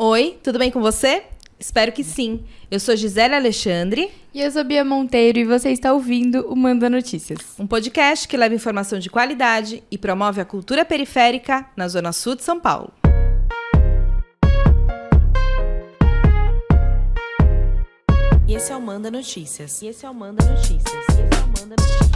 Oi, tudo bem com você? Espero que sim. Eu sou Gisele Alexandre. E eu sou Bia Monteiro e você está ouvindo o Manda Notícias. Um podcast que leva informação de qualidade e promove a cultura periférica na Zona Sul de São Paulo. E esse é o Manda Notícias. E esse é o Manda Notícias. E esse é o Manda Notícias.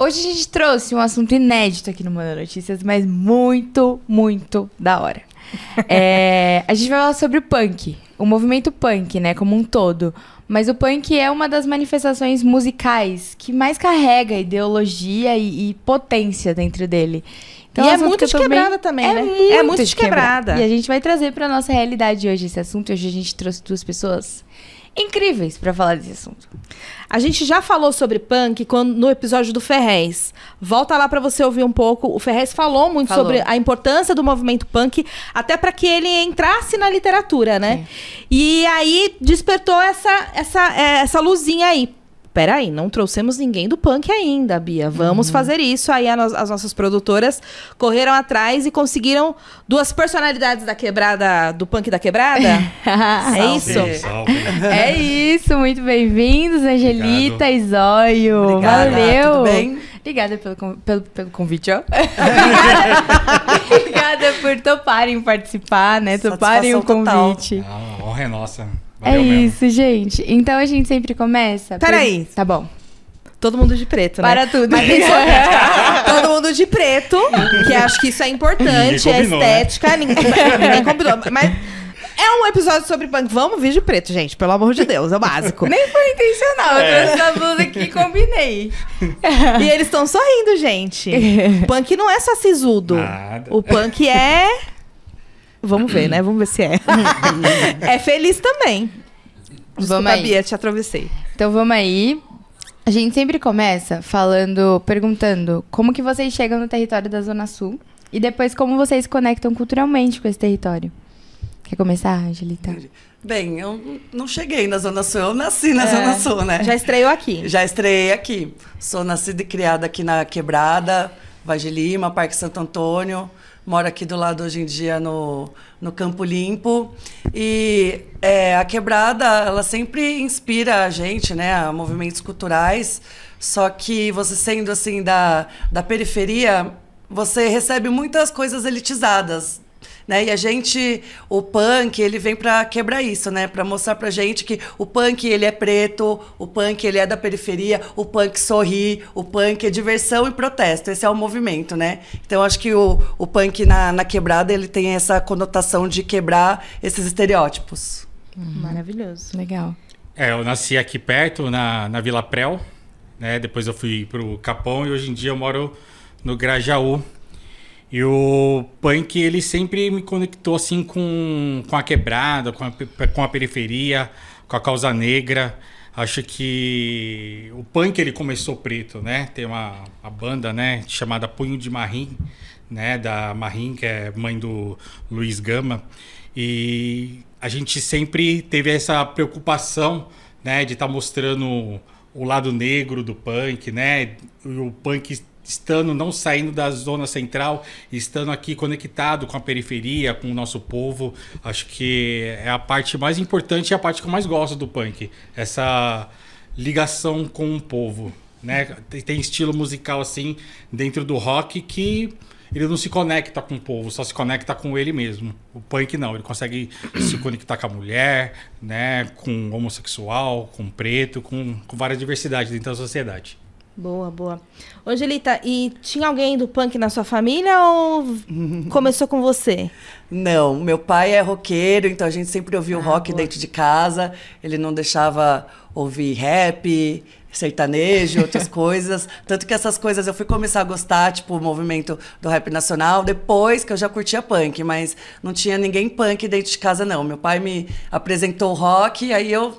Hoje a gente trouxe um assunto inédito aqui no Manda Notícias, mas muito, muito da hora. É, a gente vai falar sobre o punk, o movimento punk, né, como um todo. Mas o punk é uma das manifestações musicais que mais carrega ideologia e, e potência dentro dele. Então, e é muito de quebrada também, é né? Muito é muito de quebrada. E a gente vai trazer para nossa realidade hoje esse assunto. Hoje a gente trouxe duas pessoas incríveis para falar desse assunto. A gente já falou sobre punk quando, no episódio do Ferrez. Volta lá para você ouvir um pouco. O Ferrez falou muito falou. sobre a importância do movimento punk, até para que ele entrasse na literatura, né? Sim. E aí despertou essa, essa, é, essa luzinha aí peraí, não trouxemos ninguém do punk ainda, Bia. Vamos uhum. fazer isso. Aí as nossas produtoras correram atrás e conseguiram duas personalidades da quebrada, do punk da quebrada. é isso? Salve. É isso, muito bem-vindos, Angelita Obrigado. e Zóio. Obrigada, Valeu. Tudo bem? Obrigada pelo, pelo, pelo convite, ó. Obrigada por toparem participar, né? Toparem o convite. Ah, a honra é nossa. Valeu é mesmo. isso, gente. Então a gente sempre começa. Peraí. Por... Tá bom. Todo mundo de preto, né? Para tudo. Mas todo mundo de preto, que acho que isso é importante, é combinou, é estética. Né? Ninguém, ninguém combinou. Mas é um episódio sobre punk. Vamos vir de preto, gente. Pelo amor de Deus, é o básico. Nem foi intencional. É. Eu trouxe essa blusa aqui e combinei. e eles estão sorrindo, gente. punk não é só sisudo. Nada. O punk é Vamos ver, né? Vamos ver se é. é feliz também. Desculpa, vamos aí. Bia, te atravessei. Então vamos aí. A gente sempre começa falando, perguntando como que vocês chegam no território da Zona Sul e depois como vocês conectam culturalmente com esse território. Quer começar, Angelita? Bem, eu não cheguei na Zona Sul, eu nasci na é, Zona Sul, né? Já estreou aqui. Já estreiei aqui. Sou nascida e criada aqui na Quebrada, Vagem Lima, Parque Santo Antônio moro aqui do lado hoje em dia no, no Campo Limpo. E é, a quebrada, ela sempre inspira a gente, né, a movimentos culturais. Só que você sendo assim da, da periferia, você recebe muitas coisas elitizadas né? E a gente, o punk, ele vem para quebrar isso, né? Para mostrar pra gente que o punk ele é preto, o punk ele é da periferia, o punk sorri, o punk é diversão e protesto. Esse é o movimento, né? Então acho que o, o punk na, na quebrada ele tem essa conotação de quebrar esses estereótipos. Uhum. Maravilhoso, legal. É, eu nasci aqui perto, na, na Vila Prel, né? Depois eu fui pro Capão e hoje em dia eu moro no Grajaú, e o punk, ele sempre me conectou assim com, com a quebrada, com a, com a periferia, com a causa negra. Acho que o punk ele começou preto, né? Tem uma, uma banda, né, chamada Punho de Marim, né, da Marim, que é mãe do Luiz Gama. E a gente sempre teve essa preocupação, né, de estar tá mostrando o lado negro do punk, né? O punk estando não saindo da zona central, estando aqui conectado com a periferia, com o nosso povo, acho que é a parte mais importante e a parte que eu mais gosto do punk, essa ligação com o povo, né? Tem estilo musical assim dentro do rock que ele não se conecta com o povo, só se conecta com ele mesmo. O punk não, ele consegue se conectar com a mulher, né, com o homossexual, com preto, com, com várias diversidades dentro da sociedade. Boa, boa. Angelita, e tinha alguém do punk na sua família ou começou com você? Não, meu pai é roqueiro, então a gente sempre ouvia ah, rock boa. dentro de casa. Ele não deixava ouvir rap, sertanejo, outras coisas. Tanto que essas coisas eu fui começar a gostar, tipo, o movimento do rap nacional, depois que eu já curtia punk, mas não tinha ninguém punk dentro de casa, não. Meu pai me apresentou o rock, aí eu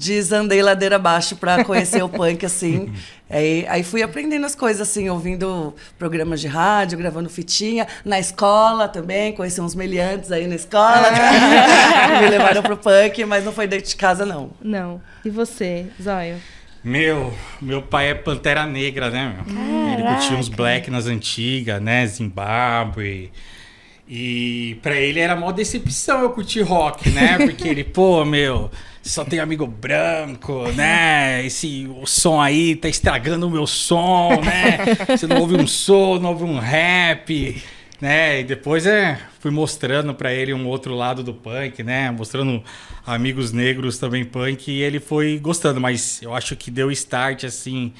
desandei ladeira abaixo para conhecer o punk, assim. Aí, aí fui aprendendo as coisas, assim, ouvindo programas de rádio, gravando fitinha. Na escola também, conheci uns meliantes aí na escola. que me levaram pro punk, mas não foi dentro de casa, não. Não. E você, Zóio? Meu, meu pai é Pantera Negra, né? Meu? Ele curtia uns black nas antigas, né? Zimbábue. E pra ele era mó decepção eu curtir rock, né? Porque ele, pô, meu, só tem amigo branco, né? Esse o som aí tá estragando o meu som, né? Você não ouve um som, não ouve um rap, né? E depois é, fui mostrando para ele um outro lado do punk, né? Mostrando amigos negros também punk e ele foi gostando, mas eu acho que deu start assim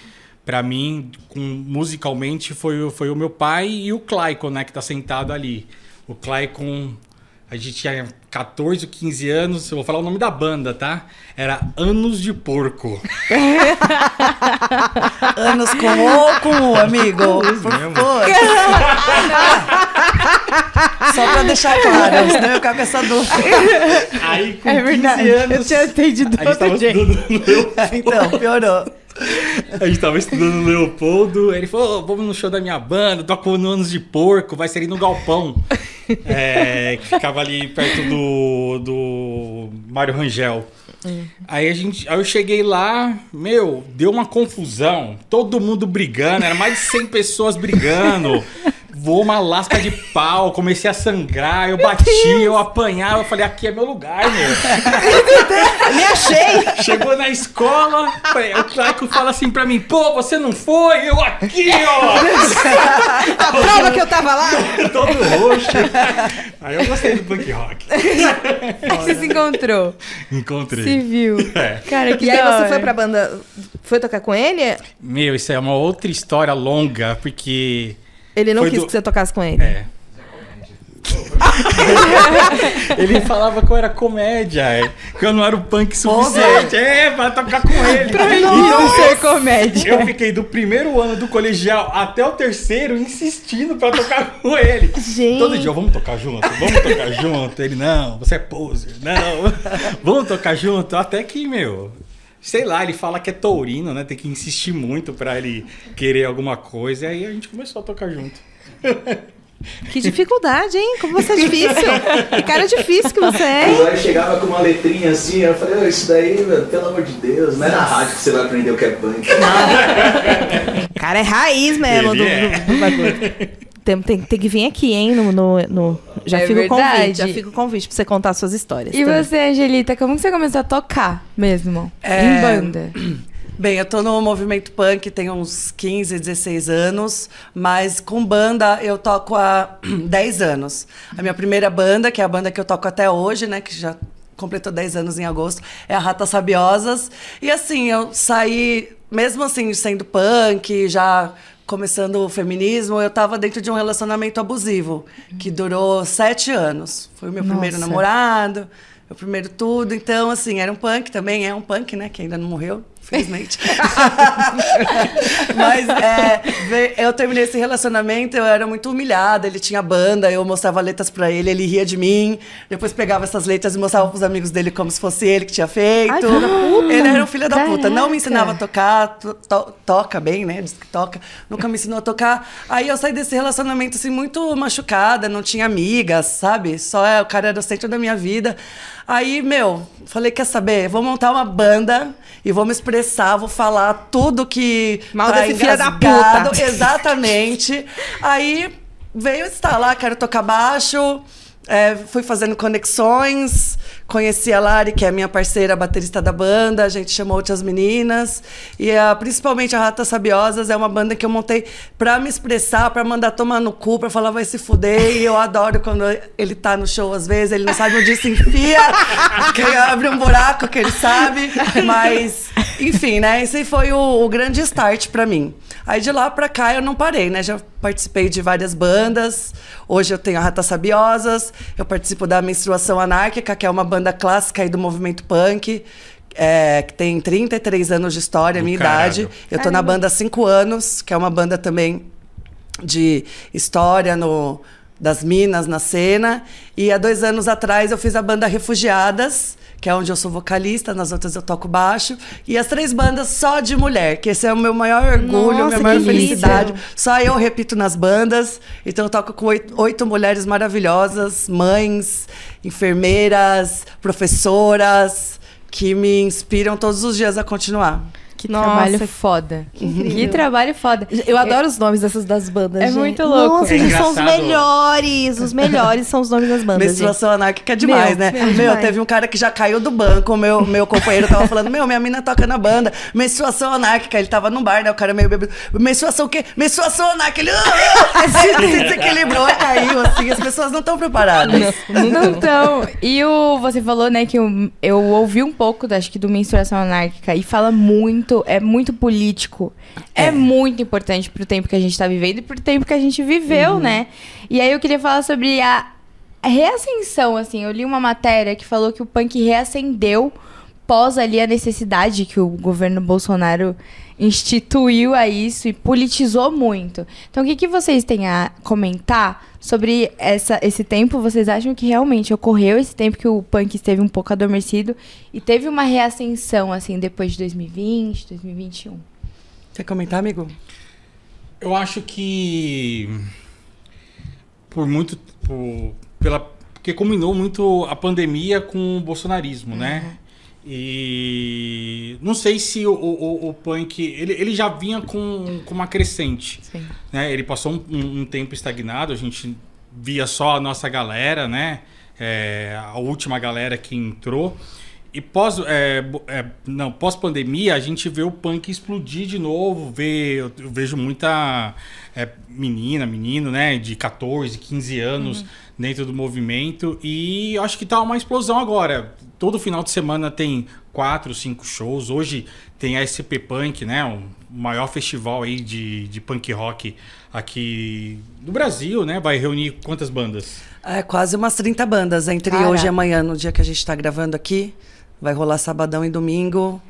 para mim, com, musicalmente, foi, foi o meu pai e o Claycon, né, que tá sentado ali. O Claycon, a gente tinha 14 ou 15 anos, eu vou falar o nome da banda, tá? Era Anos de Porco. Anos com O ou com O, amigo? Por favor. Só pra deixar claro, senão eu com essa dúvida. Aí, com é verdade. 15 anos... Eu tinha entendido a gente tava estudando no Então, piorou. A gente tava estudando no Leopoldo, ele falou: oh, vamos no show da minha banda, toco no Anos de Porco, vai ser ali no Galpão. é, que ficava ali perto do, do Mário Rangel. Hum. Aí a gente, aí eu cheguei lá, meu, deu uma confusão, todo mundo brigando, era mais de 100 pessoas brigando voou uma lasca de pau, comecei a sangrar, eu bati, eu apanhava, eu falei, aqui é meu lugar, meu. Me achei! Chegou na escola, o Claico fala assim pra mim, pô, você não foi? Eu aqui, ó! a prova que eu tava lá! Todo roxo. Aí eu gostei do punk rock. Você se encontrou? Encontrei. Se viu. É. Cara, que E aí você foi pra banda, foi tocar com ele? Meu, isso é uma outra história longa, porque... Ele não Foi quis do- que você tocasse com ele. É. ele falava que eu era comédia, é, que eu não era o punk suficiente. É, pra tocar com ele. Proibido ser comédia. Eu fiquei do primeiro ano do colegial até o terceiro insistindo pra tocar com ele. Gente. Todo dia, vamos tocar junto, vamos tocar junto. Ele, não, você é poser, não, vamos tocar junto. Até que, meu, sei lá, ele fala que é taurino, né? Tem que insistir muito pra ele querer alguma coisa. E aí a gente começou a tocar junto. Que dificuldade, hein? Como você é difícil. Que cara difícil que você é. hein? Zóio chegava com uma letrinha assim, eu falei, "Ô, isso daí, meu, pelo amor de Deus, não é na rádio que você vai aprender o que é punk. Cara, é raiz mesmo do, é. do- do bagulho. Tem, tem, tem que vir aqui, hein? No, no, no- Já É fica o convite, verdade. já fica o convite pra você contar suas histórias. E também. você, Angelita, como que você começou a tocar mesmo? É, Em banda? Bem, eu tô no movimento punk tem uns 15, 16 anos, mas com banda eu toco há 10 anos. A minha primeira banda, que é a banda que eu toco até hoje, né, que já completou 10 anos em agosto, é a Ratas Sabiosas. E assim, eu saí, mesmo assim, sendo punk, já começando o feminismo, eu tava dentro de um relacionamento abusivo, que durou sete anos. Foi o meu primeiro Nossa. namorado, meu primeiro tudo. Então, assim, era um punk também, é um punk, né, que ainda não morreu. Infelizmente. Mas é, eu terminei esse relacionamento, eu era muito humilhada. Ele tinha banda, eu mostrava letras pra ele, ele ria de mim. Depois pegava essas letras e mostrava pros amigos dele como se fosse ele que tinha feito. Ai, puta. Ele era um filho da puta. Não me ensinava a tocar, to- to- toca bem, né? Diz que toca. Nunca me ensinou a tocar. Aí eu saí desse relacionamento assim muito machucada, não tinha amigas, sabe? Só é, o cara era o centro da minha vida. Aí, meu, falei, quer saber? Vou montar uma banda e vou me expressar, vou falar tudo que Mal tá desse filho da puta. Exatamente. Aí veio estar lá, quero tocar baixo. é, fui fazendo conexões, conheci a Lari, que é minha parceira baterista da banda, a gente chamou outras meninas. E a, principalmente a Ratas Sabiosas é uma banda que eu montei pra me expressar, pra mandar tomar no cu, pra falar vai se fuder. E eu adoro quando ele tá no show às vezes, ele não sabe onde se enfia, que abre um buraco que ele sabe. Mas, enfim, né? Esse foi o, o grande start pra mim. Aí de lá pra cá eu não parei, né? Já participei de várias bandas. Hoje eu tenho a Ratas Sabiosas. Eu participo da Menstruação Anárquica, que é uma banda clássica aí do movimento punk. é, que tem 33 anos de história, Do minha caralho. idade. Eu tô na banda há 5 anos, que é uma banda também de história no, das Minas na cena. E há dois anos atrás eu fiz a banda Refugiadas, que é onde eu sou vocalista, nas outras eu toco baixo. E as três bandas só de mulher, que esse é o meu maior orgulho, Nossa, minha maior felicidade. Só eu repito nas bandas. Então eu toco com oito, oito mulheres maravilhosas, mães, enfermeiras, professoras, que me inspiram todos os dias a continuar. Que Nossa, trabalho foda. Que, trabalho foda. Eu adoro os nomes dessas das bandas. É gente. muito louco. Nossa, É eles são os melhores. Os melhores são os nomes das bandas. gente. Menstruação anárquica é demais, Meu, né? meu, Meu, demais. teve um cara que já caiu do banco, meu, meu companheiro tava falando, meu, minha mina toca na banda, menstruação anárquica, ele tava num bar, né, o cara meio bêbado, menstruação o quê? Menstruação anárquica, ele, se desequilibrou e caiu, assim, as pessoas não estão preparadas. Não tão. E o, você falou, né, que eu, eu ouvi um pouco, acho que do menstruação anárquica, e fala muito, é muito político. É, É. muito importante pro tempo que a gente tá vivendo e pro tempo que a gente viveu, né? E aí eu queria falar sobre a a reascensão, assim. Eu li uma matéria que falou que o punk reacendeu pós ali a necessidade que o governo Bolsonaro instituiu a isso e politizou muito. Então, o que, que vocês têm a comentar sobre essa, esse tempo? Vocês acham que realmente ocorreu esse tempo que o punk esteve um pouco adormecido e teve uma reascensão, assim, depois de 2020, 2021? Quer comentar, amigo? Eu acho que por muito por, pela porque combinou muito a pandemia com o bolsonarismo, né? E não sei se o, o, o punk ele, ele já vinha com, com uma crescente, Sim. né? Ele passou um, um- um tempo estagnado, a gente via só a nossa galera, né? É, a última galera que entrou. E pós, é, é, não, pós pandemia, a gente vê o punk explodir de novo. Vê, eu, eu vejo muita é, menina, menino, né? De 14, 15 anos dentro do movimento. E acho que tá uma explosão agora. Todo final de semana tem quatro, cinco shows. Hoje tem a SP Punk, né? O maior festival aí de, de punk rock aqui do Brasil, né? Vai reunir quantas bandas? É quase umas 30 bandas entre Caraca. hoje e amanhã, no dia que a gente tá gravando aqui. Vai rolar sabadão e domingo.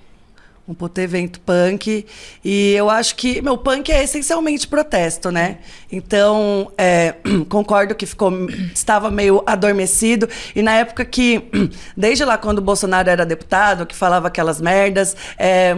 Um puto evento punk. E eu acho que, meu, punk é essencialmente protesto, né? Então, é, concordo que ficou, estava meio adormecido. E na época que, desde lá quando o Bolsonaro era deputado, que falava aquelas merdas, é,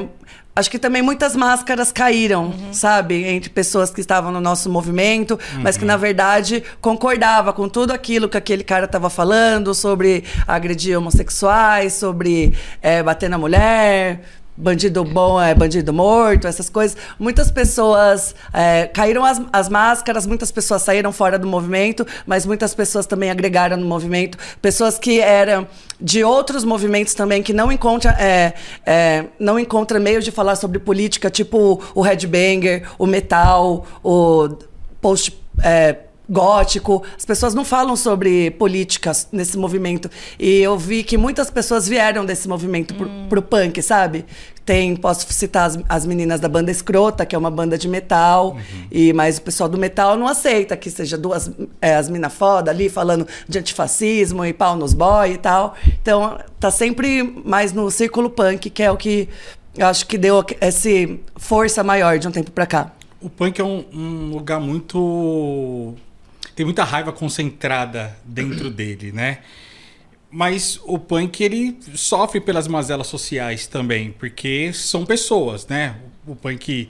Acho que também muitas máscaras caíram, sabe? Entre pessoas que estavam no nosso movimento, mas que, na verdade, concordava com tudo aquilo que aquele cara estava falando sobre agredir homossexuais, sobre eh, bater na mulher, bandido bom é bandido morto, essas coisas. Muitas pessoas eh, caíram as, as máscaras, muitas pessoas saíram fora do movimento, mas muitas pessoas também agregaram no movimento. Pessoas que eram de outros movimentos também que não encontra, é, é, não encontra meios de falar sobre política, tipo o headbanger, o metal, o post é, gótico. As pessoas não falam sobre políticas nesse movimento. E eu vi que muitas pessoas vieram desse movimento pro, pro punk, sabe? Tem, posso citar as, as meninas da banda Escrota, que é uma banda de metal, e mas o pessoal do metal não aceita que seja duas é, as mina foda ali falando de antifascismo e pau nos boy e tal. Então, tá sempre mais no círculo punk, que é o que eu acho que deu esse força maior de um tempo pra cá. O punk é um, um lugar muito. Tem muita raiva concentrada dentro dele, né? Mas o punk ele sofre pelas mazelas sociais também, porque são pessoas, né? O punk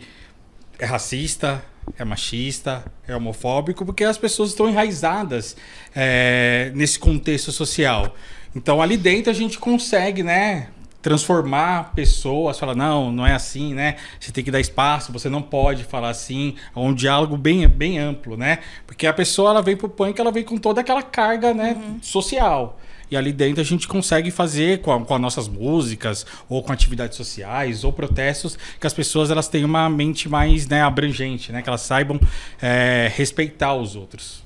é racista, é machista, é homofóbico, porque as pessoas estão enraizadas é, nesse contexto social. Então ali dentro a gente consegue, né? Transformar pessoas, falar, não, não é assim, né? Você tem que dar espaço, você não pode falar assim. É um diálogo bem, bem amplo, né? Porque a pessoa ela vem pro punk, ela vem com toda aquela carga, né, social. E ali dentro a gente consegue fazer com, a- com as nossas músicas, ou com atividades sociais, ou protestos, que as pessoas elas tenham uma mente mais né, abrangente, né? Que elas saibam é, respeitar os outros.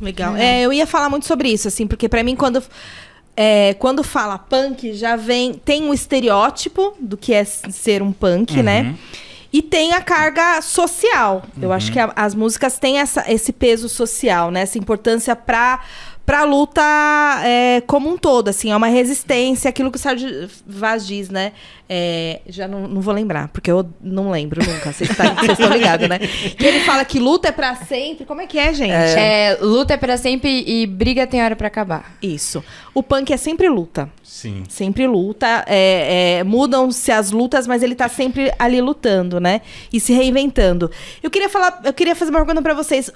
Legal. É, eu ia falar muito sobre isso, assim, porque pra mim, quando, é, quando fala punk, já vem. Tem um estereótipo do que é ser um punk, né? E tem a carga social. Eu acho que a- as músicas têm essa, esse peso social, né? Essa importância pra. Pra luta é, como um todo, assim, é uma resistência, aquilo que o Sérgio Vaz diz, né? É, já não, não vou lembrar, porque eu não lembro nunca, vocês tá- estão ligados, né? Que ele fala que luta é pra sempre. Como é que é, gente? É, luta é pra sempre e briga tem hora pra acabar. Isso. O punk é sempre luta. Sim. Sempre luta. é, é, Mudam-se as lutas, mas ele tá sempre ali lutando, né? E se reinventando. Eu queria falar, eu queria fazer uma pergunta pra vocês.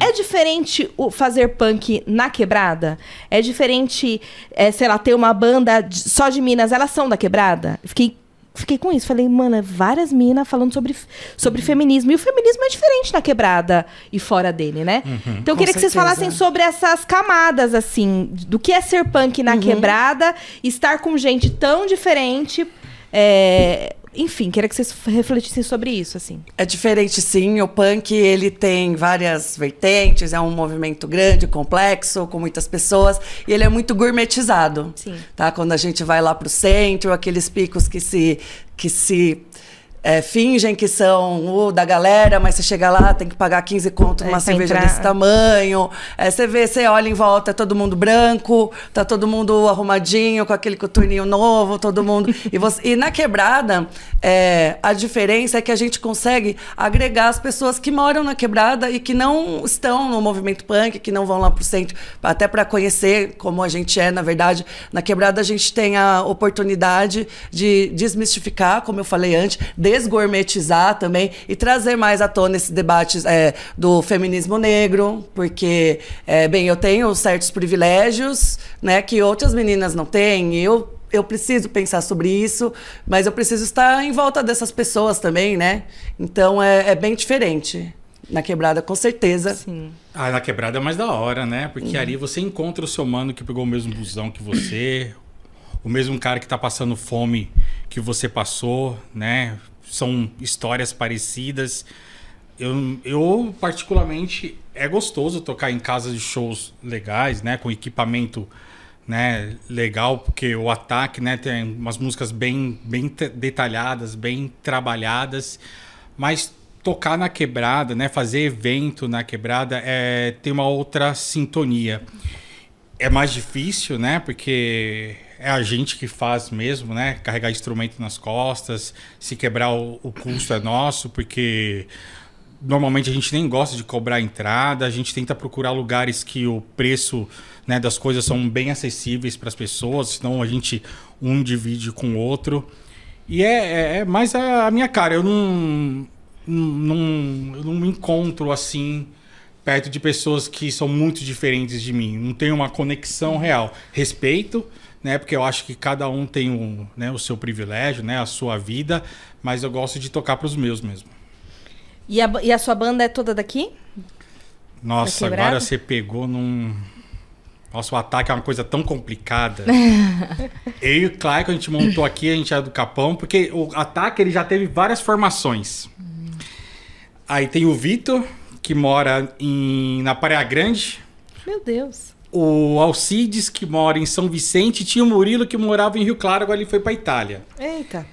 É diferente o fazer punk na quebrada? É diferente, é, sei lá, ter uma banda de- só de Minas, elas são da quebrada? Fiquei fiquei com isso. Falei, mano, várias minas falando sobre, sobre feminismo. E o feminismo é diferente na quebrada e fora dele, né? Uhum. Então eu queria que vocês falassem sobre essas camadas, assim, do que é ser punk na uhum. quebrada, estar com gente tão diferente. É, enfim, queria que vocês refletissem sobre isso, assim. É diferente, sim. O punk, ele tem várias vertentes, é um movimento grande, complexo, com muitas pessoas, e ele é muito gourmetizado. Sim. Tá? Quando a gente vai lá para o centro, aqueles picos que se que se é, fingem que são o da galera, mas você chega lá, tem que pagar 15 conto numa é, cerveja entrar. desse tamanho. É, você vê, você olha em volta, é todo mundo branco, tá todo mundo arrumadinho, com aquele coturninho novo, todo mundo. e, você, e na quebrada, é, a diferença é que a gente consegue agregar as pessoas que moram na quebrada e que não estão no movimento punk, que não vão lá pro centro, até para conhecer como a gente é, na verdade. Na quebrada a gente tem a oportunidade de desmistificar, como eu falei antes, desgourmetizar também e trazer mais à tona esse debate é, do feminismo negro, porque, é, bem, eu tenho certos privilégios né, que outras meninas não têm, e eu eu preciso pensar sobre isso, mas eu preciso estar em volta dessas pessoas também, né? Então é, é bem diferente. Na quebrada, com certeza. Sim. Ah, na quebrada é mais da hora, né? Porque uhum. ali você encontra o seu mano que pegou o mesmo busão que você, o mesmo cara que tá passando fome que você passou, né? São histórias parecidas. Eu, eu, particularmente, é gostoso tocar em casas de shows legais, né? Com equipamento né, legal, porque o ataque né, tem umas músicas bem, bem detalhadas, bem trabalhadas. Mas tocar na quebrada, né, fazer evento na quebrada, é, tem uma outra sintonia. É mais difícil, né? Porque é a gente que faz mesmo, né? Carregar instrumento nas costas, se quebrar o, o custo é nosso, porque normalmente a gente nem gosta de cobrar entrada, a gente tenta procurar lugares que o preço né, das coisas são bem acessíveis para as pessoas, senão a gente um divide com o outro. E é, é, é mais a, a, minha cara, eu não, não, eu não me encontro assim perto de pessoas que são muito diferentes de mim, não tenho uma conexão real. Respeito, né? Porque eu acho que cada um tem um, né, o seu privilégio, né, a sua vida, mas eu gosto de tocar para os meus mesmo. E a, e a sua banda é toda daqui? Nossa, agora você pegou num. Nossa, o ataque é uma coisa tão complicada. eu e o Clay, a gente montou aqui, a gente é do Capão, porque o ataque ele já teve várias formações. Hum. Aí tem o Vitor, que mora em, na Praia Grande. Meu Deus o Alcides, que mora em São Vicente, tinha o Murilo, que morava em Rio Claro, agora ele foi para Itália. Eita.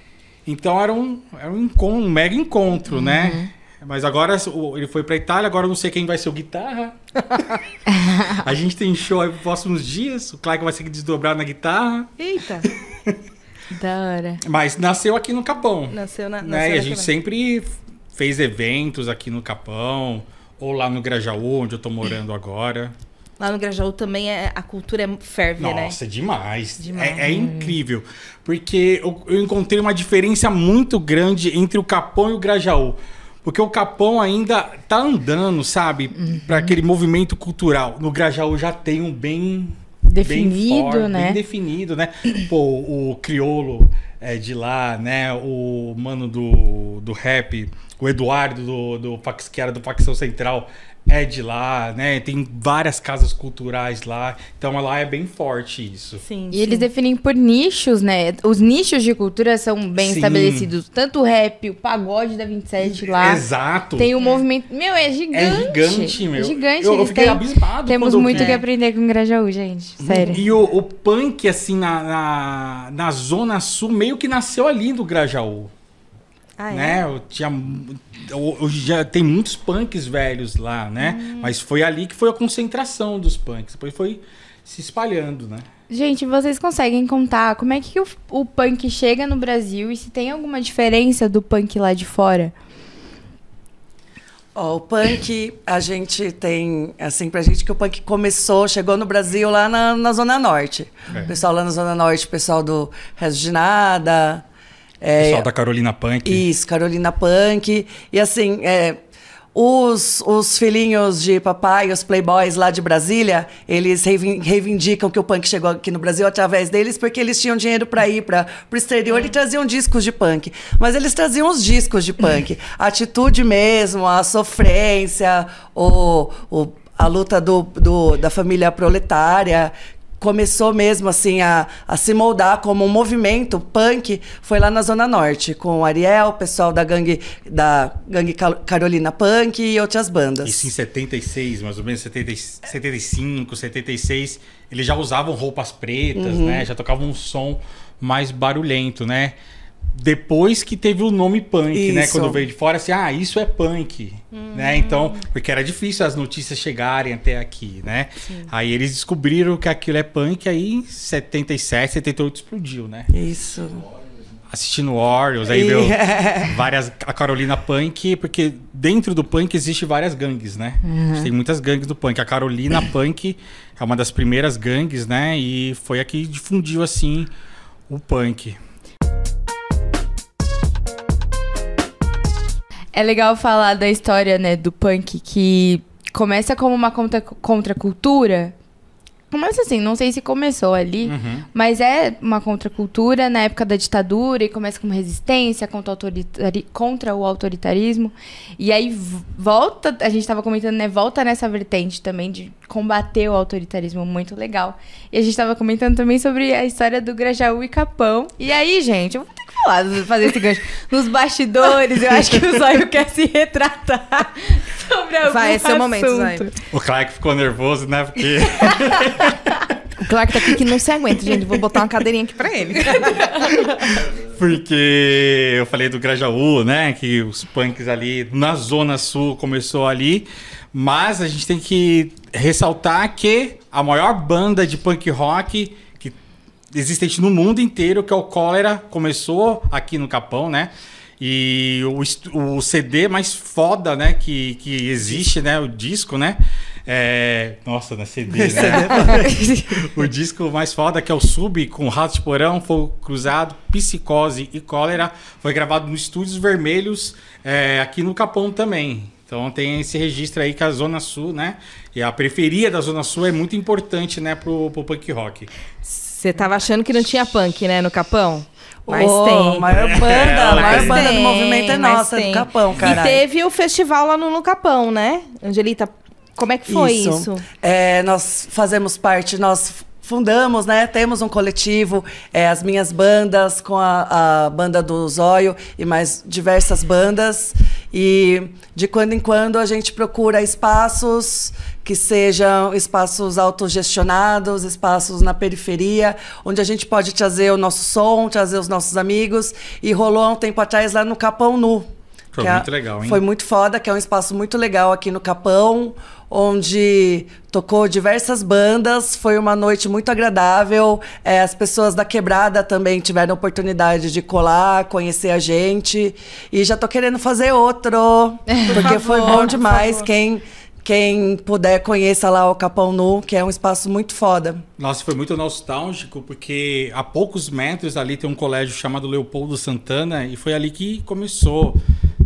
Então era um, era um, um mega encontro, né? uhum. né? Mas agora ele foi para Itália, agora eu não sei quem vai ser o guitarra. a gente tem show aí nos próximos dias, o Clark vai ser desdobrado na guitarra. Eita. da hora. Mas nasceu aqui no Capão. Nasceu na né? E a gente sempre fez eventos aqui no Capão, ou lá no Grajaú, onde eu tô morando agora. Lá no Grajaú também é, a cultura é ferve, Nossa, né? Nossa, demais. demais. É, é, incrível. Porque eu, eu, encontrei uma diferença muito grande entre o Capão e o Grajaú. Porque o Capão ainda tá andando, sabe? Uhum. Para aquele movimento cultural. No Grajaú já tem um bem... Definido, bem forte, né? Bem definido, né? Pô, o criolo é, de lá, né? O mano do, do rap, o Eduardo, do, do, que era do Facção Central, é de lá, né? Tem várias casas culturais lá. Então lá é bem forte isso. Sim. E sim. eles definem por nichos, né? Os nichos de cultura são bem sim. estabelecidos. Tanto o rap, o pagode da 27 lá. Exato. Tem o um movimento. Meu, é gigante. É gigante, meu. É gigante. Eu, eu fiquei têm... abismado. Temos muito o que aprender com Grajaú, gente. Sério. E o, o punk, assim, na, na, na Zona Sul, meio que nasceu ali do Grajaú. Ah, é? né? Eu tinha hoje já tem muitos punks velhos lá, né? Hum. Mas foi ali que foi a concentração dos punks. Depois foi se espalhando, né? Gente, vocês conseguem contar como é que o, o punk chega no Brasil e se tem alguma diferença do punk lá de fora? Oh, o punk, a gente tem, assim, pra gente que o punk começou, chegou no Brasil lá na, na Zona Norte. É. O pessoal lá na Zona Norte, o pessoal do Resto de Nada, é, Pessoal da Carolina Punk. Isso, Carolina Punk. E assim, é, os, os filhinhos de papai, os playboys lá de Brasília, eles reivindicam que o punk chegou aqui no Brasil através deles porque eles tinham dinheiro para ir para o exterior e traziam discos de punk. Mas eles traziam os discos de punk. A atitude mesmo, a sofrência, o, o a luta do, do, da família proletária, começou mesmo assim a, a se moldar como um movimento punk foi lá na Zona Norte, com o Ariel, o pessoal da gangue, da gangue Carolina Punk e outras bandas. Isso em 76, mais ou menos, 70, 75, 76, eles já usavam roupas pretas, uhum. né? Já tocavam um som mais barulhento, né? Depois que teve o nome punk, né? isso. né? Quando veio de fora, assim, ah, isso é punk, hum. né? Então, porque era difícil as notícias chegarem até aqui, né? Sim. Aí eles descobriram que aquilo é punk, aí em 77, 78 explodiu, né? Isso. Assistindo Warriors, aí veio várias. A Carolina Punk, porque dentro do punk existe várias gangues, né? Uhum. Tem muitas gangues do punk. A Carolina Punk é uma das primeiras gangues, né? E foi a que difundiu, assim, o punk. É legal falar da história, né, do punk que começa como uma contra contracultura. Começa assim, não sei se começou ali, uhum. mas é uma contracultura na época da ditadura e começa como resistência contra o, contra o autoritarismo. E aí volta, a gente estava comentando, né? Volta nessa vertente também de combater o autoritarismo, muito legal. E a gente estava comentando também sobre a história do Grajaú e Capão. E aí, gente, eu vou ter que falar, fazer esse gancho. Nos bastidores, eu acho que o Zóio quer se retratar sobre algum Vai, esse é o momento, Zóio. O Clark ficou nervoso, né? Porque... O Clark tá aqui que não se aguenta, gente. Vou botar uma cadeirinha aqui pra ele. Porque eu falei do Grajaú, né? Que os punks ali na Zona Sul começou ali. Mas a gente tem que ressaltar que a maior banda de punk rock que existente no mundo inteiro, que é o Cólera, começou aqui no Capão, né? E o, o CD mais foda, né, que, que existe, né, o disco, né, é... Nossa, na CD, né? o disco mais foda, que é o Sub, com Rato de Porão, Fogo Cruzado, Psicose e Cólera, foi gravado nos Estúdios Vermelhos, é, aqui no Capão também. Então tem esse registro aí que a Zona Sul, né? E a periferia da Zona Sul é muito importante, né, pro, pro punk rock. Você tava achando que não tinha punk, né, no Capão? Mas oh, tem. maior banda, é, a maior banda tem, do movimento é nossa, do Capão, cara. E teve o festival lá no, no Capão, né? Angelita, como é que foi isso? isso? É, nós fazemos parte, nós fundamos, né? Temos um coletivo, é, as minhas bandas, com a, a, banda do Zóio e mais diversas bandas. E de quando em quando a gente procura espaços que sejam espaços autogestionados, espaços na periferia, onde a gente pode trazer o nosso som, trazer os nossos amigos. E rolou há um tempo atrás lá no Capão Nu. Foi muito é, legal, hein? Foi muito foda, que é um espaço muito legal aqui no Capão, onde tocou diversas bandas. Foi uma noite muito agradável. É, as pessoas da quebrada também tiveram oportunidade de colar, conhecer a gente. E já tô querendo fazer outro, porque favor, foi bom demais. Quem quem puder, conheça lá o Capão Nu, que é um espaço muito foda. Nossa, foi muito nostálgico, porque a poucos metros ali tem um colégio chamado Leopoldo Santana, e foi ali que começou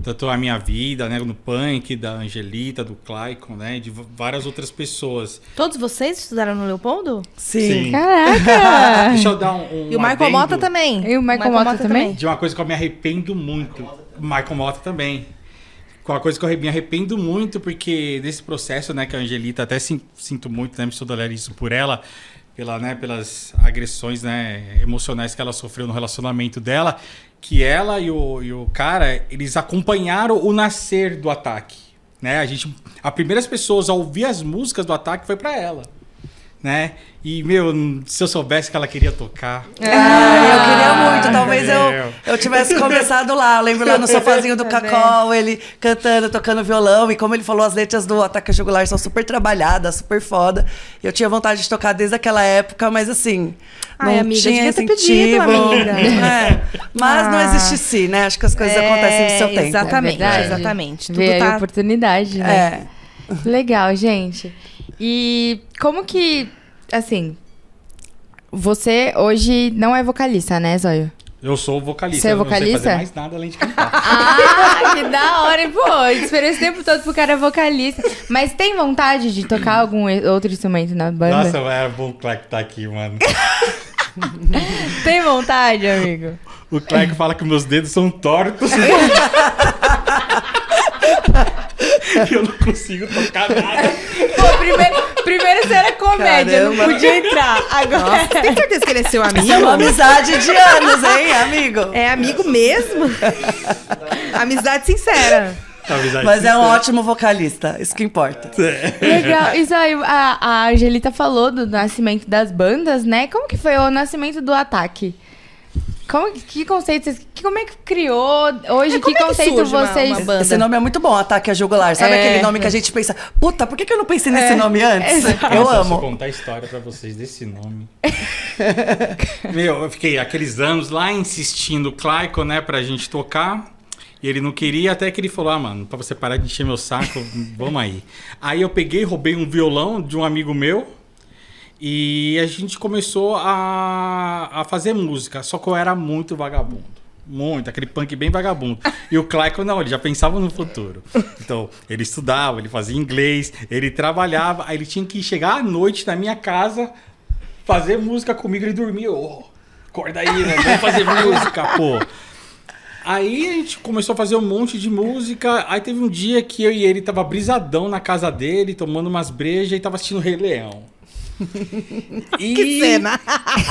tanto a minha vida, né, no punk, da Angelita, do Claicon, né, de várias outras pessoas. Todos vocês estudaram no Leopoldo? Sim. Sim. Caraca! Deixa eu dar um, um E o Michael Mota também. E o Michael, Michael Mota, Mota também? De uma coisa que eu me arrependo muito. Michael Mota também com uma coisa que eu me arrependo muito, porque nesse processo, né, que a Angelita até sinto muito, né, me solidarizo por ela, pela, né, pelas agressões, né, emocionais que ela sofreu no relacionamento dela, que ela e o, e o cara, eles acompanharam o nascer do ataque, né? A gente, as primeiras pessoas a ouvir as músicas do ataque foi para ela né? E, meu, se eu soubesse que ela queria tocar. Ah, eu queria muito. Talvez eu, eu tivesse começado lá. Eu lembro lá no sofazinho do Cacau, ele cantando, tocando violão. E como ele falou, as letras do Ataque Jugular são super trabalhadas, super foda. Eu tinha vontade de tocar desde aquela época, mas assim. Ai, não amiga, tinha incentivo. Pedido, amiga. É. Mas ah. não existe sim, né? Acho que as coisas é, acontecem no seu tempo. Exatamente, é exatamente. Tudo Vê tá... a oportunidade, né? É. Legal, gente. E como que, assim, você hoje não é vocalista, né, Zóio? Eu sou vocalista. Você é eu vocalista? Não sei fazer mais nada além de cantar. Ah, que da hora. Pô, esperei esse tempo todo pro cara vocalista. Mas tem vontade de tocar algum e- outro instrumento na banda? Nossa, era bom o Clark tá aqui, mano. Tem vontade, amigo? O Clark fala que meus dedos são tortos. E eu não consigo tocar nada. Pô, primeiro, primeiro você era comédia, Caramba. não podia entrar. Agora. Tem certeza que ele é seu amigo? Isso é uma amizade de anos, hein, amigo? É amigo mesmo? Amizade sincera. Amizade Mas é um sincera. ótimo vocalista, isso que importa. Legal. Isso aí, a, a Angelita falou do nascimento das bandas, né? Como que foi o nascimento do ataque? Como, que- conceito vocês. Que, como é que criou? Hoje, como que é que conceito uma- vocês. uma banda? Esse nome é muito bom, Ataque a Jugular. Sabe É. aquele nome que a gente pensa, puta, por que, que eu não pensei nesse nome antes? Eu Nossa, Se eu amo. contar a história pra vocês desse nome. Meu, eu fiquei aqueles anos lá insistindo, Claico, né, pra gente tocar. E ele não queria, até que ele falou: Ah, mano, pra você parar de encher meu saco, vamos aí. Aí eu peguei, roubei um violão de um amigo meu. E a gente começou a, a fazer música. Só que eu era muito vagabundo. Muito, aquele punk bem vagabundo. E o Claico não, ele já pensava no futuro. Então, ele estudava, ele fazia inglês, ele trabalhava, aí ele tinha que chegar à noite na minha casa, fazer música comigo e dormir. Ô, acorda aí, né? Vamos fazer música, pô. Aí a gente começou a fazer um monte de música. Aí teve um dia que eu e ele tava brisadão na casa dele, tomando umas brejas e tava assistindo Rei Leão. E Que cena.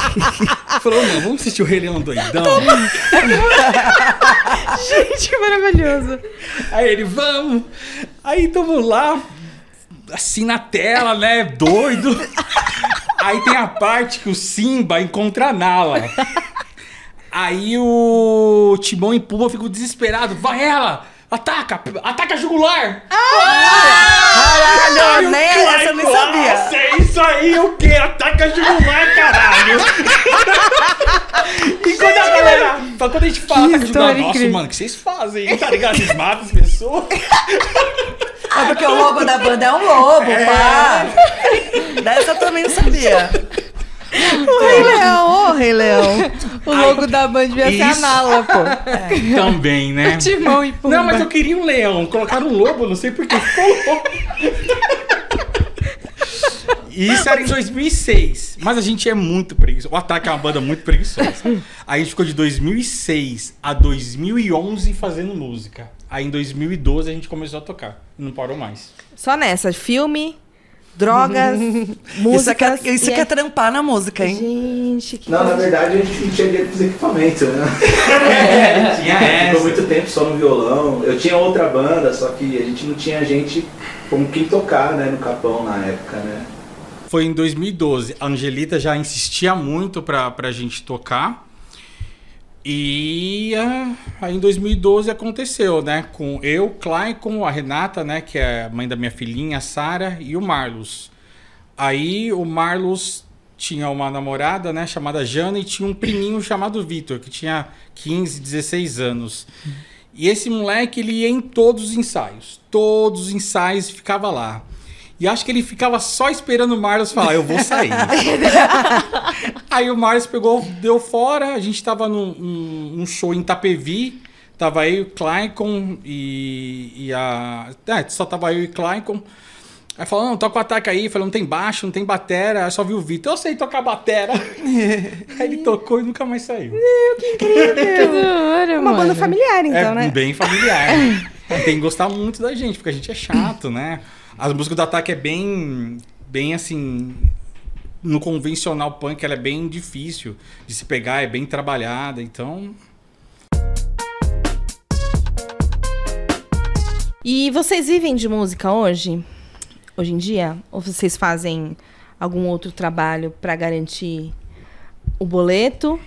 Falou, não, vamos assistir o Rei Leão doidão. Gente, que maravilhoso. Aí ele, vamos. Aí tamo lá, assim na tela, né? Doido. Aí tem a parte que o Simba encontra a Nala. Aí o Timão e Pumba ficam desesperados. Vai ela! Ataca! Ataca a jugular! Aí Caralho, o quê? Ataca a jugular, caralho! e quando a galera. Quando a gente fala jugular, história nossa, incrível. mano, o que vocês fazem? Tá ligado? Eles matam as pessoas. É porque o logo da banda é um lobo, pá. Dessa eu também não sabia. O Rei Leão, ô Rei Leão. O logo da banda devia ser a. Nala, pô. Também, né? Timão e Pumba. Não, mas eu queria um leão. Colocaram um lobo, não sei por que. E Isso era em 2006. Mas a gente é muito preguiçoso. O Ataque é uma banda muito preguiçosa. Aí a gente ficou de 2006 a 2011 fazendo música. Aí em 2012 a gente começou a tocar. E não parou mais. Só nessa, filme, drogas, Isso músicas. é, isso e que é trampar na música, hein? Gente, que Não, na coisa. verdade a gente não tinha dinheiro pros equipamentos, né? tinha Ficou muito tempo só no violão. Eu tinha outra banda, só que a gente não tinha gente como quem tocar, né, no Capão na época, né? Foi em 2012. A Angelita já insistia muito pra, pra gente tocar. E ah, aí em 2012 aconteceu, né? Com eu, Claicon, a Renata, né? Que é mãe da minha filhinha, a Sara, e o Marlos. Aí o Marlos tinha uma namorada, né? Chamada Jana, e tinha um priminho chamado Vitor, que tinha 15, 16 anos. E esse moleque, ele ia em todos os ensaios. Todos os ensaios ficava lá. E acho que ele ficava só esperando o Marlos falar, eu vou sair. Aí o Marlos pegou, deu fora, a gente tava num um, um show em Itapevi, tava eu, o Claicon e, e a... É, só tava eu e o Claicon. Aí falou, não, toca o ataque aí. Falei, não tem baixo, não tem batera. Aí só vi o Vitor, eu sei tocar batera. aí ele tocou e nunca mais saiu. Que da hora, Uma mano. banda familiar, então, é né? bem familiar. tem que gostar muito da gente, porque a gente é chato, né? As músicas do ataque é bem, bem assim, no convencional punk ela é bem difícil de se pegar, é bem trabalhada, então E vocês vivem de música hoje? Hoje em dia? Ou vocês fazem algum outro trabalho pra garantir o boleto?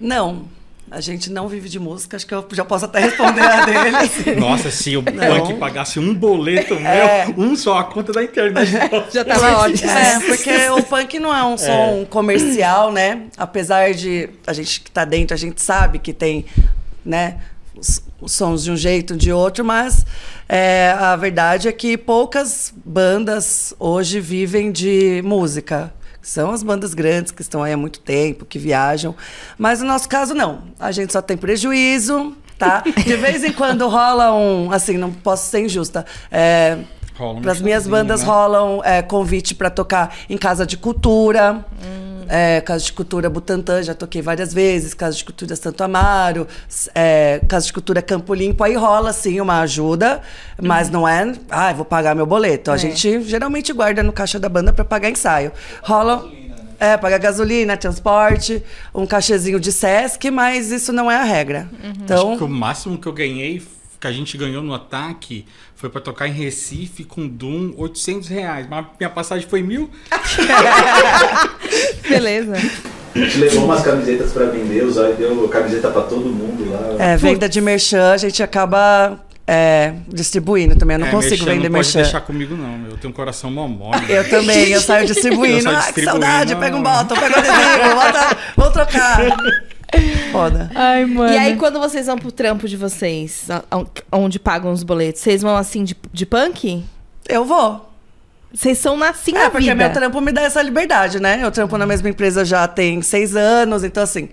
Não, a gente não vive de música, acho que eu já posso até responder a deles. Nossa, se o punk pagasse um boleto meu, um só, a conta da internet. Já tava ótimo. É, porque o punk não é um som comercial, né? Apesar de a gente que tá dentro, a gente sabe que tem, né, os, os sons de um jeito, de outro, mas é, a verdade é que poucas bandas hoje vivem de música. São as bandas grandes que estão aí há muito tempo, que viajam. Mas no nosso caso, não. A gente só tem prejuízo, tá? De vez em quando rola um. Assim, não posso ser injusta. É, para as minhas bandas né? rolam é, convite para tocar em casa de cultura. Hum. É, Casa de Cultura Butantã, já toquei várias vezes, Casa de Cultura Santo Amaro, é, Casa de Cultura Campo Limpo, aí rola sim uma ajuda, mas uhum. não é, ah, vou pagar meu boleto. A é. gente geralmente guarda no caixa da banda para pagar ensaio. Rola. É, pagar gasolina, transporte, um cachezinho de Sesc, mas isso não é a regra. Uhum. Então, Acho que o máximo que eu ganhei, que a gente ganhou no ataque, foi para tocar em Recife com Doom, 800 reais. Mas minha passagem foi mil. Beleza. A gente levou umas camisetas para vender, o Zóio deu camiseta para todo mundo lá. É, venda de merchan, a gente acaba é, distribuindo também. Eu não é, consigo vender não merchan. Não deixar comigo, não. Eu tenho um coração momóvel. Eu também, eu saio distribuindo. Eu saio distribuindo. Ai, que saudade, pega um botão, pega um adesivo, bota, vou trocar. Foda. Ai, mano. E aí, quando vocês vão pro trampo de vocês, onde pagam os boletos, vocês vão assim de, de punk? Eu vou. Vocês são assim é, porque meu trampo me dá essa liberdade, né? Eu trampo na mesma empresa já tem seis anos, então assim.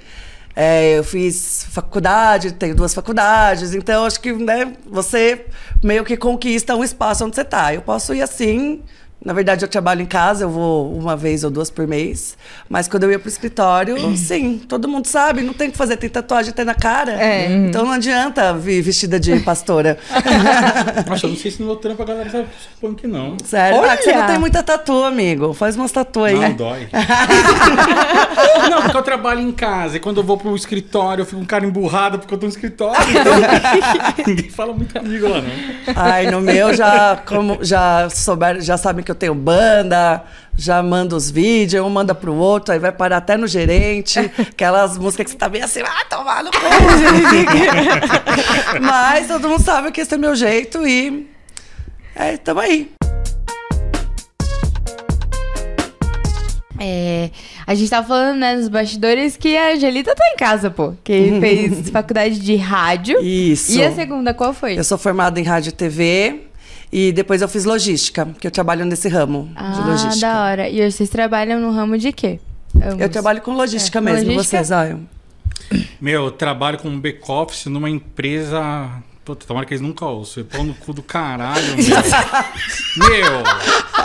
É, eu fiz faculdade, tenho duas faculdades, então acho que né, você meio que conquista um espaço onde você tá. Eu posso ir assim, na verdade, eu trabalho em casa, eu vou uma vez ou duas por mês. Mas quando eu ia pro escritório, sim, todo mundo sabe, não tem que fazer, tem tatuagem até na cara. É. Então não adianta vir vestida de pastora. Nossa, eu não sei se no meu trampo a galera sabe punk, não. Sério? Olha! Ah, você não tem muita tatu, amigo. Faz umas tatu aí. Não, dói. não, porque eu trabalho em casa e quando eu vou pro escritório, eu fico um cara emburrado porque eu tô no escritório. Então ninguém fala muito amigo lá, não. Ai, no meu já, como, já souberam, já sabem que eu tenho banda, já manda os vídeos, um manda pro outro, aí vai parar até no gerente, aquelas músicas que você tá bem assim, ah, tomar no cu. Mas todo mundo sabe que esse é meu jeito e é, tamo aí. É, a gente tava falando, né, nos bastidores que a Angelita tá em casa, pô. Que fez faculdade de rádio. Isso. E a segunda, qual foi? Eu sou formada em rádio e TV. E depois eu fiz logística, que eu trabalho nesse ramo ah, de logística. Ah, da hora. E hoje vocês trabalham no ramo de quê? Ambos. Eu trabalho com logística é. mesmo, logística? vocês, Zion. Meu, eu trabalho com back-office numa empresa Puta, tomara que eles nunca ouçam. Pau no cu do caralho, meu. meu,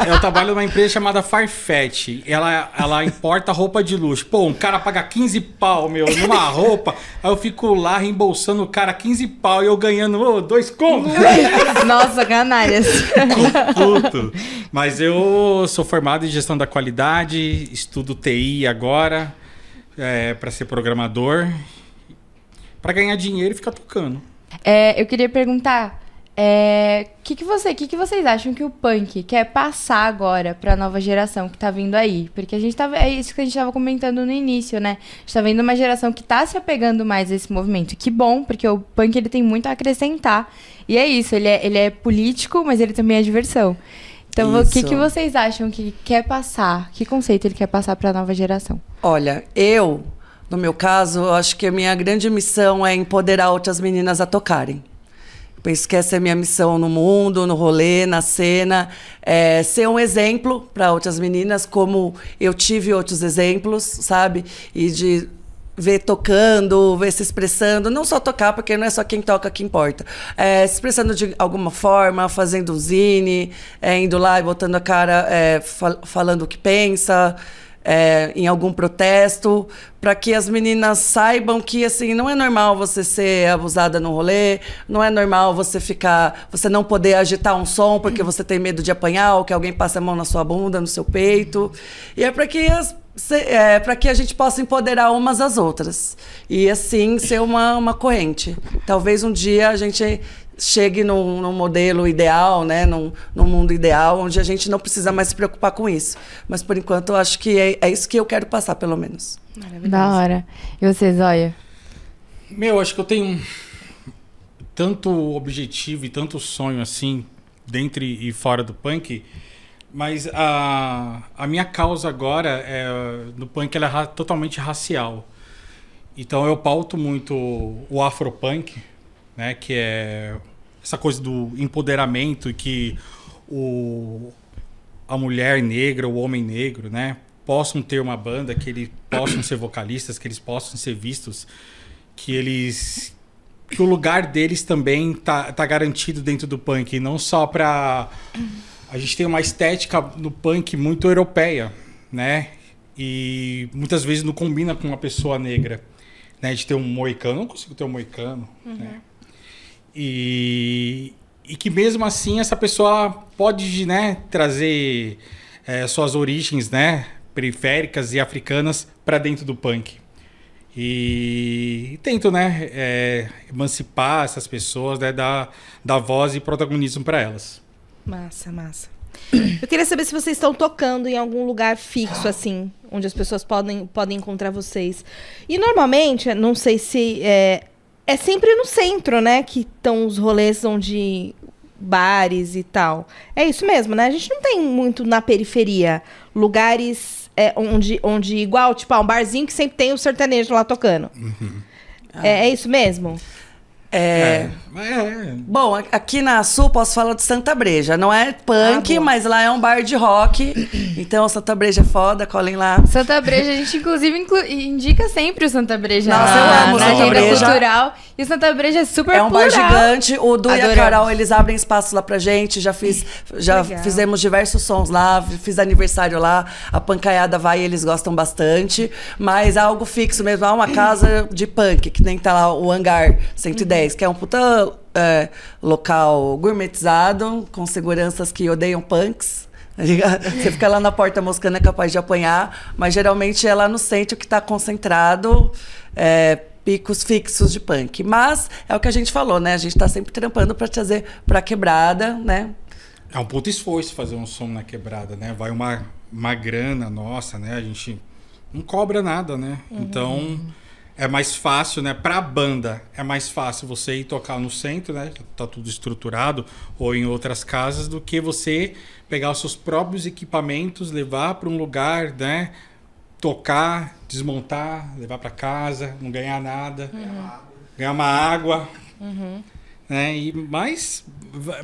eu trabalho numa empresa chamada Farfetch. Ela, ela importa roupa de luxo. Pô, um cara paga 15 pau, meu, numa roupa. Aí eu fico lá reembolsando o cara 15 pau e eu ganhando oh, dois contos. Nossa, canalhas. Puto. Mas eu sou formado em gestão da qualidade, estudo TI agora, é, para ser programador. para ganhar dinheiro e ficar tocando. É, eu queria perguntar, o é, que, que, você, que, que vocês acham que o punk quer passar agora para a nova geração que está vindo aí? Porque a gente tá, é isso que a gente estava comentando no início, né? A gente tá vendo uma geração que está se apegando mais a esse movimento. Que bom, porque o punk ele tem muito a acrescentar. E é isso, ele é, ele é político, mas ele também é diversão. Então, isso. o que, que vocês acham que quer passar? Que conceito ele quer passar para a nova geração? Olha, eu no meu caso, eu acho que a minha grande missão é empoderar outras meninas a tocarem. Penso que essa é a minha missão no mundo, no rolê, na cena. É ser um exemplo para outras meninas, como eu tive outros exemplos, sabe? E de ver tocando, ver se expressando, não só tocar, porque não é só quem toca que importa. É, se expressando de alguma forma, fazendo zine, é, indo lá e botando a cara, é, fal falando o que pensa é, em algum protesto, para que as meninas saibam que assim não é normal você ser abusada no rolê, não é normal você ficar, você não poder agitar um som porque você tem medo de apanhar ou que alguém passe a mão na sua bunda, no seu peito. E é para que as é, para que a gente possa empoderar umas às outras e assim ser uma, uma corrente. Talvez um dia a gente chegue num, num, modelo ideal, né? Num, num, mundo ideal, onde a gente não precisa mais se preocupar com isso. Mas por enquanto eu acho que é, é isso que eu quero passar, pelo menos. Da hora. E você, Zóia? Meu, acho que eu tenho tanto objetivo e tanto sonho assim, dentro e fora do punk. Mas a, a minha causa agora é, no punk ela é totalmente racial. Então eu pauto muito o afropunk, né? Que é essa coisa do empoderamento e que o, a mulher negra, o homem negro, né? possam ter uma banda, que eles possam ser vocalistas, que eles possam ser vistos, que eles que o lugar deles também tá, tá garantido dentro do punk, não só para a gente tem uma estética no punk muito europeia, né? E muitas vezes não combina com uma pessoa negra, né? De ter um moicano, não consigo ter um moicano, uhum. né? E, e que mesmo assim essa pessoa pode, né, trazer é, suas origens, né, periféricas e africanas para dentro do punk. E tento, né, é, emancipar essas pessoas, né, dar, dar voz e protagonismo para elas. Massa, massa. Eu queria saber se vocês estão tocando em algum lugar fixo, assim, onde as pessoas podem, podem encontrar vocês. E normalmente, não sei se. É, é sempre no centro, né? Que estão os rolês onde. bares e tal. É isso mesmo, né? A gente não tem muito na periferia lugares é, onde, onde, igual, tipo, ah, um barzinho que sempre tem o sertanejo lá tocando. Uhum. É, é isso mesmo? É... É, é... Bom, aqui na Sul posso falar de Santa Breja. Não é punk, ah, mas lá é um bar de rock. Então, Santa Breja é foda, colhem lá. Santa Breja, a gente inclusive inclu indica sempre o Santa Breja Nossa, na, eu amo na Santa agenda Breja. cultural. E o Santa Breja é super É um plural. bar gigante. O Du Adoramos. e a Carol, eles abrem espaço lá pra gente. Já fiz, já Legal. fizemos diversos sons lá, fiz aniversário lá. A pancaiada vai e eles gostam bastante. Mas é algo fixo mesmo. Há uma casa de punk, que nem tá lá o Hangar 110, uhum. que é um puta é, local gourmetizado, com seguranças que odeiam punks. Você fica lá na porta moscando, é capaz de apanhar, mas geralmente é lá no centro que está concentrado. É, picos fixos de punk. Mas é o que a gente falou, né? A gente está sempre trampando para trazer para quebrada, né? É um puto esforço fazer um som na quebrada, né? Vai uma, uma grana nossa, né? A gente não cobra nada, né? Uhum. Então é mais fácil, né? Para a banda é mais fácil você ir tocar no centro, né? Tá tudo estruturado ou em outras casas do que você pegar os seus próprios equipamentos, levar para um lugar, né? Tocar, desmontar, levar para casa, não ganhar nada, uhum. ganhar uma água, uhum. né? E mais,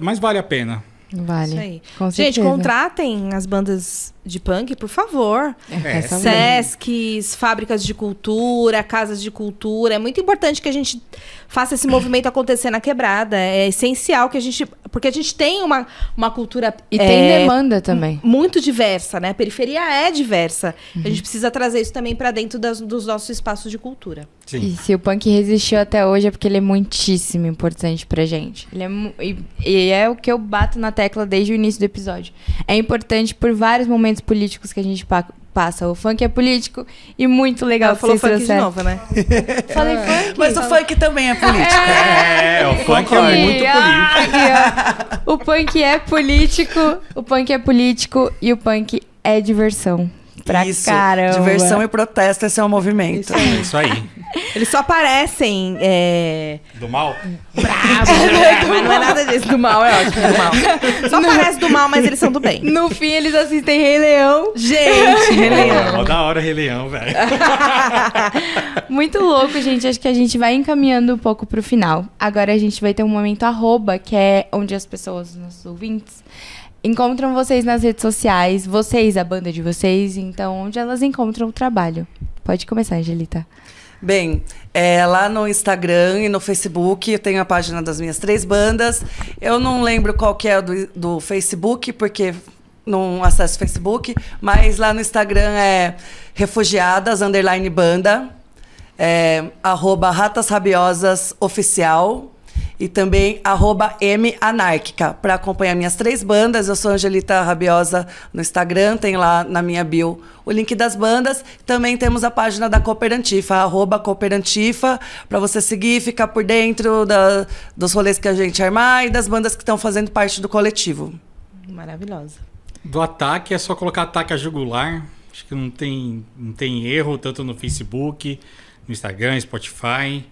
mais vale a pena. Vale. Isso aí. Gente, contratem as bandas de punk, por favor. É. é Sescs, fábricas de cultura, casas de cultura. É muito importante que a gente faça esse movimento acontecer na quebrada. É essencial que a gente. Porque a gente tem uma, uma cultura. E é, tem demanda também. Muito diversa, né? A periferia é diversa. Uhum. A gente precisa trazer isso também para dentro das, dos nossos espaços de cultura. Sim. E se o punk resistiu até hoje é porque ele é muitíssimo importante pra gente. Ele é, e, e é o que eu bato na tecla desde o início do episódio. É importante por vários momentos momentos políticos que a gente pa passa. O funk é político e muito legal. Ela falou funk de novo, né? Falei funk. Mas o funk também é político. É, é o funk é muito político. o punk é político, o punk é político e o punk é diversão. Pra Isso, caramba. diversão e protesto, esse é o movimento. Isso aí. É isso aí. Eles só aparecem. É... Do mal? Bravo, né? mas não é nada disso. Do mal é ótimo, do mal. Só no... aparece do mal, mas eles são do bem. No fim, eles assistem Rei Leão. Gente, Rei Leão. Mó da hora Rei Leão, velho. Muito louco, gente. Acho que a gente vai encaminhando um pouco pro final. Agora a gente vai ter um momento arroba, que é onde as pessoas, os nossos ouvintes, encontram vocês nas redes sociais, vocês, a banda de vocês, então onde elas encontram o trabalho. Pode começar, Angelita. Bem, é, lá no Instagram e no Facebook eu tenho a página das minhas três bandas. Eu não lembro qual que é do, do Facebook, porque não acesso Facebook, mas lá no Instagram é refugiadas, underline banda, é, arroba ratas rabiosas oficial e também arroba manárquica para acompanhar minhas três bandas. Eu sou Angelita Rabiosa no Instagram, tem lá na minha bio o link das bandas. Também temos a página da Cooperantifa, arroba Cooperantifa, para você seguir, ficar por dentro da, dos rolês que a gente armar e das bandas que estão fazendo parte do coletivo. Maravilhosa. Do ataque é só colocar ataque a jugular. Acho que não tem, não tem erro, tanto no Facebook, no Instagram, Spotify.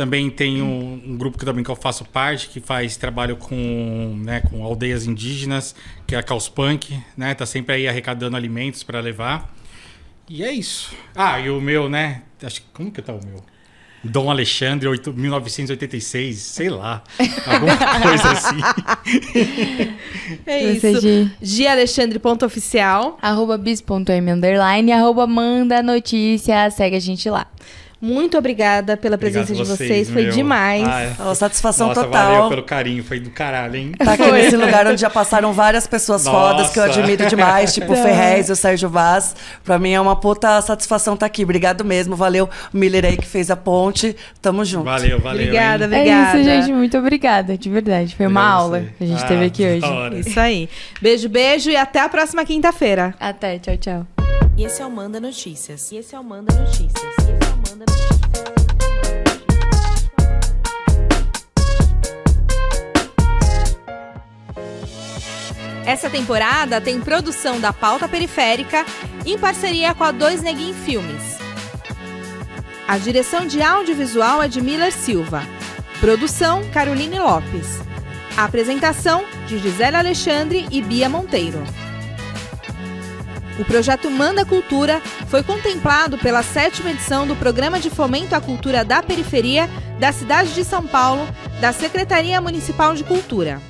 Também tem um, um, grupo que também que eu faço parte, que faz trabalho com, né, com aldeias indígenas, que é a Caos Punk, né? Tá sempre aí arrecadando alimentos para levar. E é isso. Ah, e o meu, né? Acho como que tá o meu? Dom Alexandre 8, 1986, sei lá. Alguma coisa assim. é isso. De... Gialexandre.oficial. Arroba bis.m underline. Arroba manda notícia. Segue a gente lá. Muito obrigada pela presença de vocês, foi meu. demais. Ah, é. oh, satisfação Nossa, total. Valeu pelo carinho, foi do caralho, hein? Tá aqui nesse lugar onde já passaram várias pessoas Nossa. fodas que eu admiro demais, tipo o Ferrez e o Sérgio Vaz. Pra mim é uma puta satisfação estar tá aqui. Obrigado mesmo, valeu. Miller aí que fez a ponte. Tamo junto. Valeu, valeu. Obrigada, hein? obrigada. É isso, gente. Muito obrigada, de verdade. Foi uma aula que a gente ah, teve aqui hoje. Isso aí. Beijo, beijo e até a próxima quinta-feira. Até, tchau, tchau. E esse é o Manda Notícias. E esse é o Manda Notícias. Essa temporada tem produção da Pauta Periférica em parceria com a Dois Neguin Filmes. A direção de audiovisual é de Miller Silva. Produção Caroline Lopes. A apresentação de Gisele Alexandre e Bia Monteiro. O projeto Manda Cultura foi contemplado pela sétima edição do Programa de Fomento à Cultura da Periferia da cidade de São Paulo, da Secretaria Municipal de Cultura.